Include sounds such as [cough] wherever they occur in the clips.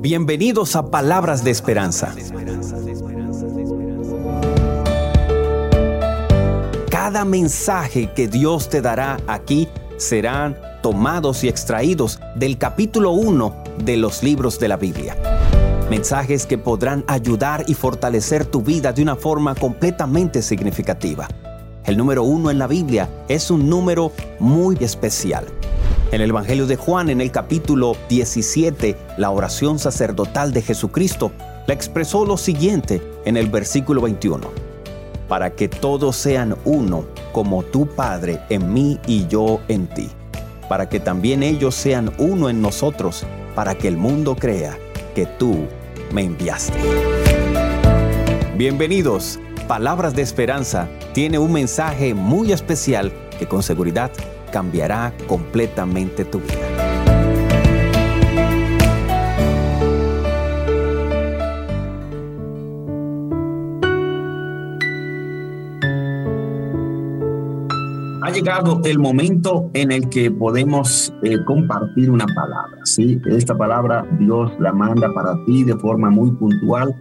Bienvenidos a Palabras de Esperanza. Cada mensaje que Dios te dará aquí serán tomados y extraídos del capítulo 1 de los libros de la Biblia. Mensajes que podrán ayudar y fortalecer tu vida de una forma completamente significativa. El número uno en la Biblia es un número muy especial en el Evangelio de Juan, en el capítulo 17, la oración sacerdotal de Jesucristo la expresó lo siguiente en el versículo 21. Para que todos sean uno, como tu Padre en mí y yo en ti. Para que también ellos sean uno en nosotros, para que el mundo crea que tú me enviaste. Bienvenidos. Palabras de Esperanza tiene un mensaje muy especial que con seguridad cambiará completamente tu vida. Ha llegado el momento en el que podemos eh, compartir una palabra. ¿sí? Esta palabra Dios la manda para ti de forma muy puntual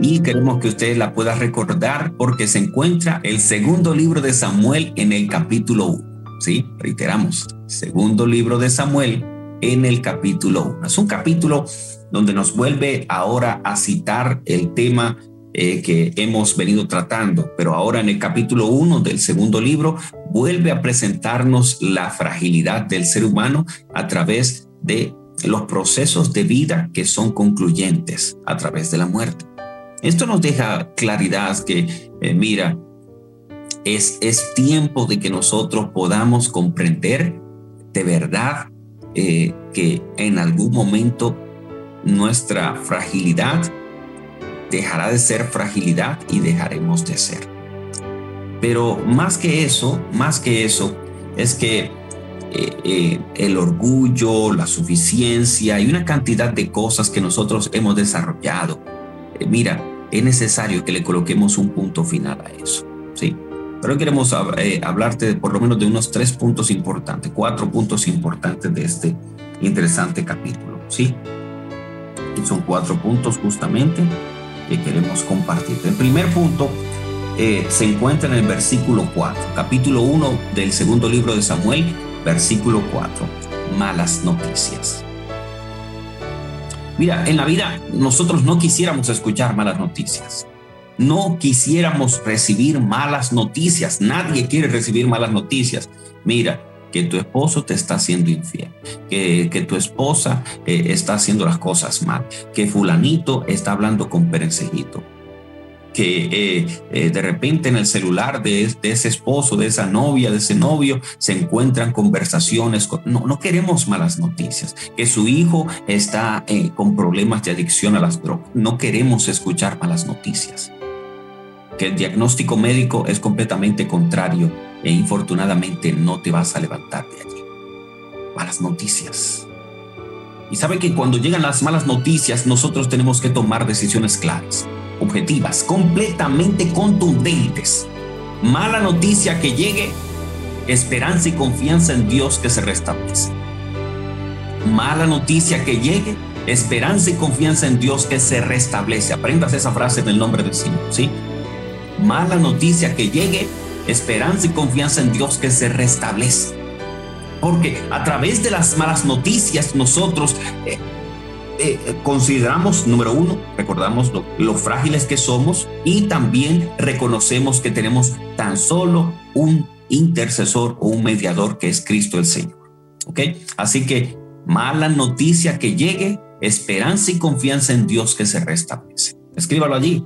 y queremos que usted la pueda recordar porque se encuentra el segundo libro de Samuel en el capítulo 1. ¿Sí? Reiteramos, segundo libro de Samuel en el capítulo 1. Es un capítulo donde nos vuelve ahora a citar el tema eh, que hemos venido tratando, pero ahora en el capítulo 1 del segundo libro vuelve a presentarnos la fragilidad del ser humano a través de los procesos de vida que son concluyentes a través de la muerte. Esto nos deja claridad que, eh, mira, es, tiempo de que nosotros podamos comprender de verdad eh, que en algún momento nuestra fragilidad dejará de ser fragilidad y dejaremos de ser. Pero más que eso, más que eso, es que eh, eh, el orgullo, la suficiencia y una cantidad de cosas que nosotros hemos desarrollado, mira, es necesario que le coloquemos un punto final a eso. ¿sí? Pero hoy queremos eh, hablarte por lo menos de unos tres puntos importantes, cuatro puntos importantes de este interesante capítulo. ¿sí? Son cuatro puntos justamente que queremos compartir. El primer punto eh, se encuentra en el versículo 4, capítulo 1 del segundo libro de Samuel, versículo 4, malas noticias. Mira, en la vida nosotros no quisiéramos escuchar malas noticias no quisiéramos recibir malas noticias. Nadie quiere recibir malas noticias. Mira, que tu esposo te está haciendo infiel, que, que tu esposa eh, está haciendo las cosas mal, que fulanito está hablando con perencejito, que eh, eh, de repente en el celular de, ese esposo, de esa novia, de ese novio, se encuentran conversaciones. no, no queremos malas noticias, que su hijo está con problemas de adicción a las drogas. No queremos escuchar malas noticias que el diagnóstico médico es completamente contrario e infortunadamente no te vas a levantar de allí. Malas noticias. Y sabe que cuando llegan las malas noticias nosotros tenemos que tomar decisiones claras, objetivas, completamente contundentes. Mala noticia que llegue, esperanza y confianza en Dios que se restablece. Mala noticia que llegue, esperanza y confianza en Dios que se restablece. Aprendas esa frase en el nombre del Señor, ¿sí? Mala noticia que llegue, esperanza y confianza en Dios que se restablece. Porque a través de las malas noticias nosotros eh, eh, consideramos, número uno, recordamos lo, frágiles que somos y también reconocemos que tenemos tan solo un intercesor o un mediador que es Cristo el Señor. ¿Ok? Así que mala noticia que llegue, esperanza y confianza en Dios que se restablece. Escríbalo allí,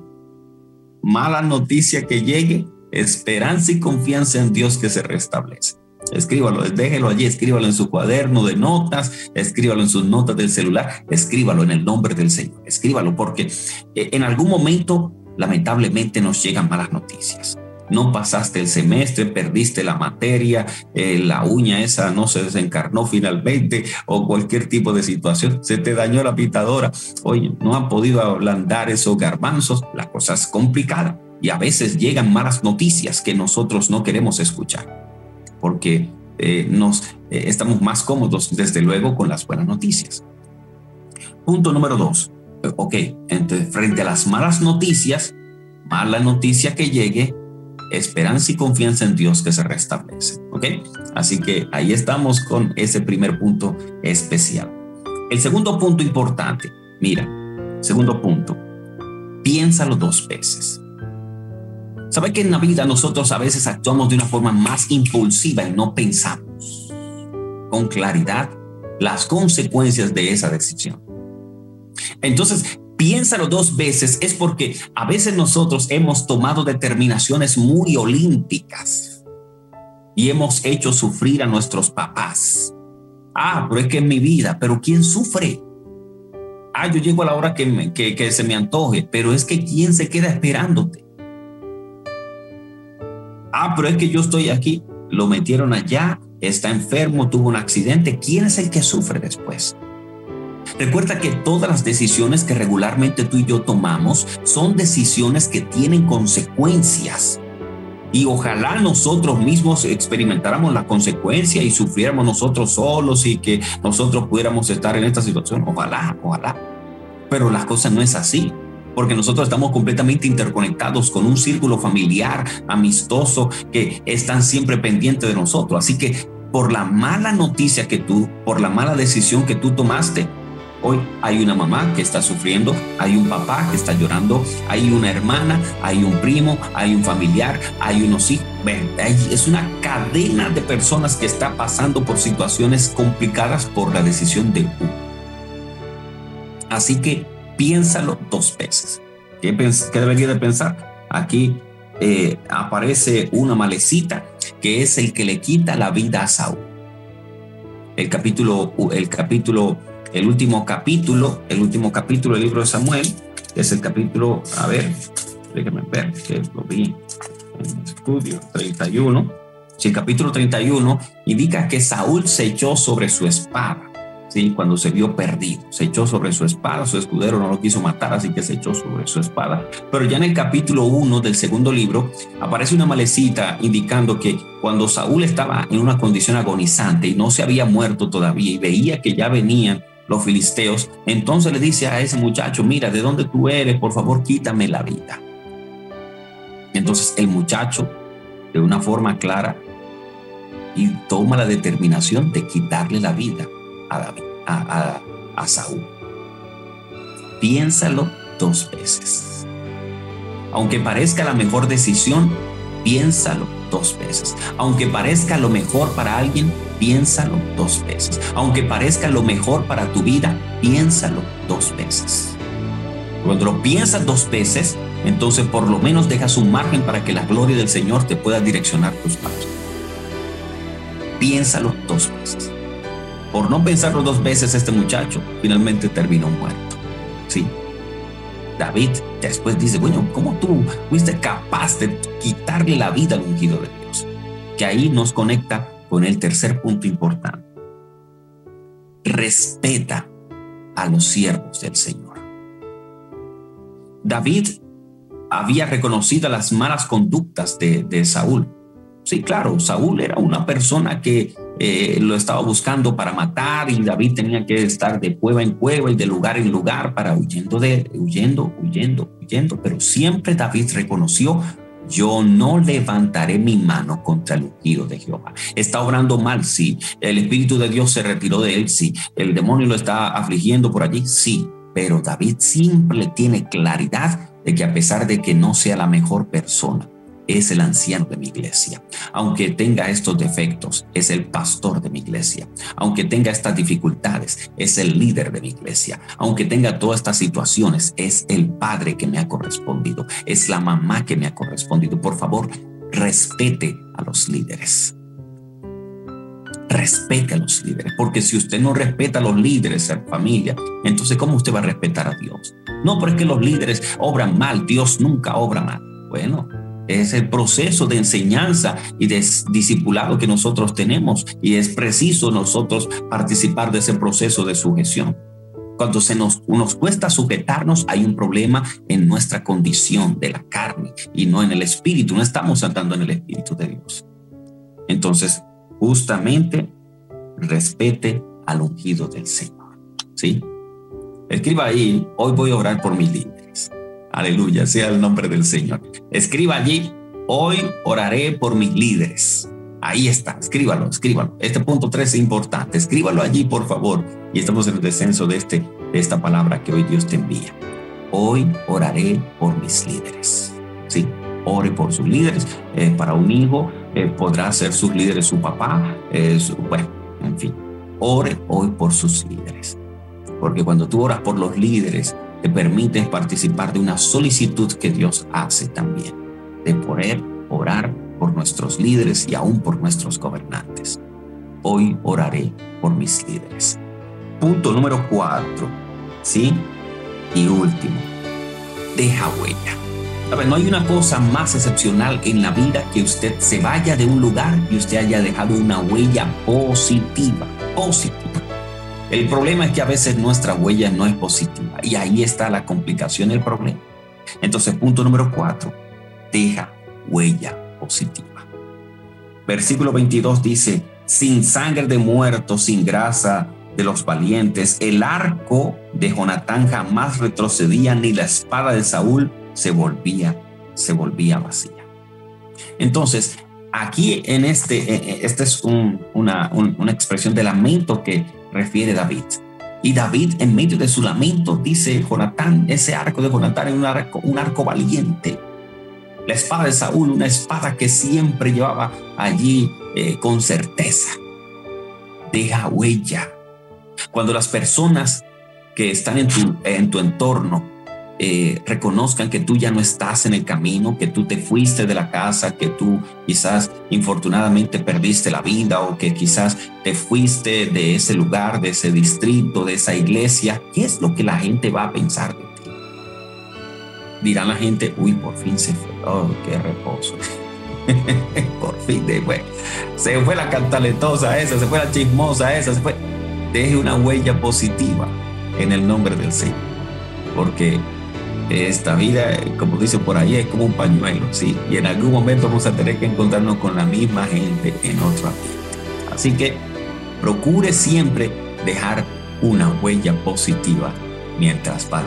mala noticia que llegue, esperanza y confianza en Dios que se restablece. Escríbalo, déjelo allí, escríbalo en su cuaderno de notas, escríbalo en sus notas del celular, escríbalo en el nombre del Señor, escríbalo porque eh, en algún momento lamentablemente nos llegan malas noticias. No pasaste el semestre, perdiste la materia, eh, la uña esa no se desencarnó finalmente o cualquier tipo de situación, se te dañó la pitadora, oye, no han podido ablandar esos garbanzos, la cosa es complicada y a veces llegan malas noticias que nosotros no queremos escuchar porque eh, nos eh, estamos más cómodos desde luego con las buenas noticias. Punto número dos. Ok, frente a las malas noticias, mala noticia que llegue, esperanza y confianza en Dios que se restablece. ¿Ok? Así que ahí estamos con ese primer punto especial. El segundo punto importante, mira, segundo punto, piénsalo dos veces. ¿Sabe que en la vida nosotros a veces actuamos de una forma más impulsiva y no pensamos con claridad las consecuencias de esa decisión? Entonces, piénsalo dos veces, es porque a veces nosotros hemos tomado determinaciones muy olímpicas y hemos hecho sufrir a nuestros papás. Ah, pero es que en mi vida, pero ¿quién sufre? Ah, yo llego a la hora que, que, se me antoje, pero es que ¿quién se queda esperándote? Ah, pero es que yo estoy aquí, lo metieron allá, está enfermo, tuvo un accidente, ¿quién es el que sufre después? Recuerda que todas las decisiones que regularmente tú y yo tomamos son decisiones que tienen consecuencias. Y ojalá nosotros mismos experimentáramos la consecuencia y sufriéramos nosotros solos y que nosotros pudiéramos estar en esta situación. Ojalá, ojalá. Pero las cosas no es así porque nosotros estamos completamente interconectados con un círculo familiar, amistoso, que están siempre pendientes de nosotros. Así que por la mala noticia que tú, por la mala decisión que tú tomaste, Hoy hay una mamá que está sufriendo, hay un papá que está llorando, hay una hermana, hay un primo, hay un familiar, hay unos hijos. Es una cadena de personas que está pasando por situaciones complicadas por la decisión de uno. Así que piénsalo dos veces. ¿Qué, debería de pensar? Aquí eh, aparece una malecita que es el que le quita la vida a Saúl. El capítulo, el capítulo el último capítulo, el último capítulo del libro de Samuel, es el capítulo, a ver, déjenme ver, que lo vi en el estudio, 31. Si el capítulo 31 indica que Saúl se echó sobre su espada, ¿sí? cuando se vio perdido, se echó sobre su espada, su escudero no lo quiso matar, así que se echó sobre su espada. Pero ya en el capítulo 1 del segundo libro aparece una malecita indicando que cuando Saúl estaba en una condición agonizante y no se había muerto todavía y veía que ya venían los filisteos, entonces le dice a ese muchacho, mira, ¿de dónde tú eres? Por favor, quítame la vida. Entonces el muchacho, de una forma clara, y toma la determinación de quitarle la vida a, David, a, a Saúl. Piénsalo dos veces. Aunque parezca la mejor decisión, piénsalo dos veces. Aunque parezca lo mejor para alguien, piénsalo dos veces. Aunque parezca lo mejor para tu vida, piénsalo dos veces. Cuando lo piensas dos veces, entonces por lo menos dejas un margen para que la gloria del Señor te pueda direccionar tus pasos. Piénsalo dos veces. Por no pensarlo dos veces, este muchacho finalmente terminó muerto. Sí. David después dice, bueno, ¿cómo tú fuiste capaz de quitarle la vida al ungido de Dios? Que ahí nos conecta con el tercer punto importante. Respeta a los siervos del Señor. David había reconocido las malas conductas de, Saúl. Sí, claro, Saúl era una persona que eh, lo estaba buscando para matar y David tenía que estar de cueva en cueva y de lugar en lugar para huyendo de huyendo, huyendo, huyendo, pero siempre David reconoció yo no levantaré mi mano contra el ungido de Jehová. Está obrando mal, sí. El Espíritu de Dios se retiró de él, sí. El demonio lo está afligiendo por allí, sí. Pero David siempre tiene claridad de que a pesar de que no sea la mejor persona, es el anciano de mi iglesia. Aunque tenga estos defectos, es el pastor de mi iglesia. Aunque tenga estas dificultades, es el líder de mi iglesia. Aunque tenga todas estas situaciones, es el padre que me ha correspondido. Es la mamá que me ha correspondido. Por favor, respete a los líderes. Respete a los líderes, porque si usted no respeta a los líderes, a la familia, entonces ¿cómo usted va a respetar a Dios? No, porque los líderes obran mal, Dios nunca obra mal. Bueno, es el proceso de enseñanza y de discipulado que nosotros tenemos y es preciso nosotros participar de ese proceso de sujeción. Cuando se nos, nos cuesta sujetarnos, hay un problema en nuestra condición de la carne y no en el espíritu. No estamos andando en el espíritu de Dios. Entonces, justamente respete al ungido del Señor. ¿Sí? Escriba ahí, hoy voy a orar por mis líderes. Aleluya, sea el nombre del Señor. Escriba allí, hoy oraré por mis líderes. Ahí está, escríbalo, escríbalo. Este punto 3 es importante. Escríbalo allí, por favor. Y estamos en el descenso de, este, de esta palabra que hoy Dios te envía. Hoy oraré por mis líderes. Sí, ore por sus líderes. Eh, para un hijo eh, podrá ser sus líderes su papá. bueno, en fin, ore hoy por sus líderes. Porque cuando tú oras por los líderes, te permites participar de una solicitud que Dios hace también, de poder orar por nuestros líderes y aún por nuestros gobernantes. Hoy oraré por mis líderes. Punto número cuatro, ¿sí? Y último, deja huella. no hay una cosa más excepcional en la vida que usted se vaya de un lugar y usted haya dejado una huella positiva, positiva. El problema es que a veces nuestra huella no es positiva y ahí está la complicación, el problema. Entonces, punto número cuatro, deja huella positiva. Versículo 22 dice, sin sangre de muertos, sin grasa de los valientes, el arco de Jonatán jamás retrocedía, ni la espada de Saúl se volvía, se volvía vacía. Entonces, aquí en este, eh, eh, esta es una, una expresión de lamento que refiere David. Y David, en medio de su lamento, dice Jonatán, ese arco de Jonatán es un arco, un arco valiente. La espada de Saúl, una espada que siempre llevaba allí eh, con certeza. Deja huella. Cuando las personas que están en tu, en tu entorno eh, reconozcan que tú ya no estás en el camino, que tú te fuiste de la casa, que tú quizás infortunadamente perdiste la vida o que quizás te fuiste de ese lugar, de ese distrito, de esa iglesia, ¿qué es lo que la gente va a pensar de ti? Dirá la gente, uy, por fin se fue, oh, qué reposo. [laughs] por fin, de, se fue la cantaletosa esa, se fue la chismosa esa, se fue. Deje una huella positiva en el nombre del Señor, porque esta vida, como dice por ahí, es como un pañuelo, ¿sí? Y en algún momento vamos a tener que encontrarnos con la misma gente en otro ambiente. Así que procure siempre dejar una huella positiva mientras va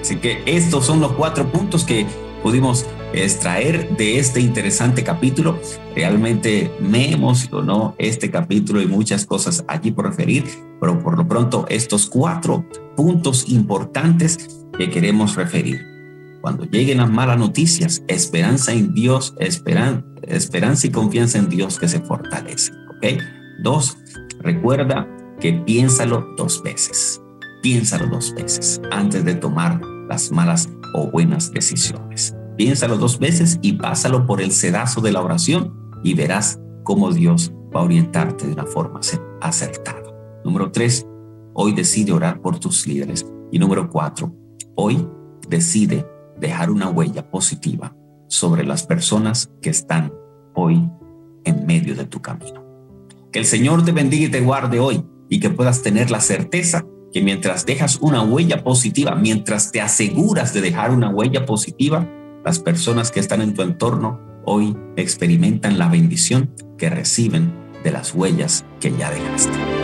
Así que estos son los cuatro puntos que pudimos extraer de este interesante capítulo. Realmente me emocionó este capítulo y muchas cosas allí por referir, pero por lo pronto estos cuatro puntos importantes que queremos referir. Cuando lleguen las malas noticias, esperanza en Dios, esperanza y confianza en Dios que se fortalece. ¿Ok? Dos, recuerda que piénsalo dos veces. Piénsalo dos veces antes de tomar las malas o buenas decisiones. Piénsalo dos veces y pásalo por el sedazo de la oración y verás cómo Dios va a orientarte de una forma acertada. Número tres, hoy decide orar por tus líderes. Y número cuatro, hoy decide dejar una huella positiva sobre las personas que están hoy en medio de tu camino. Que el Señor te bendiga y te guarde hoy y que puedas tener la certeza que mientras dejas una huella positiva, mientras te aseguras de dejar una huella positiva, las personas que están en tu entorno hoy experimentan la bendición que reciben de las huellas que ya dejaste.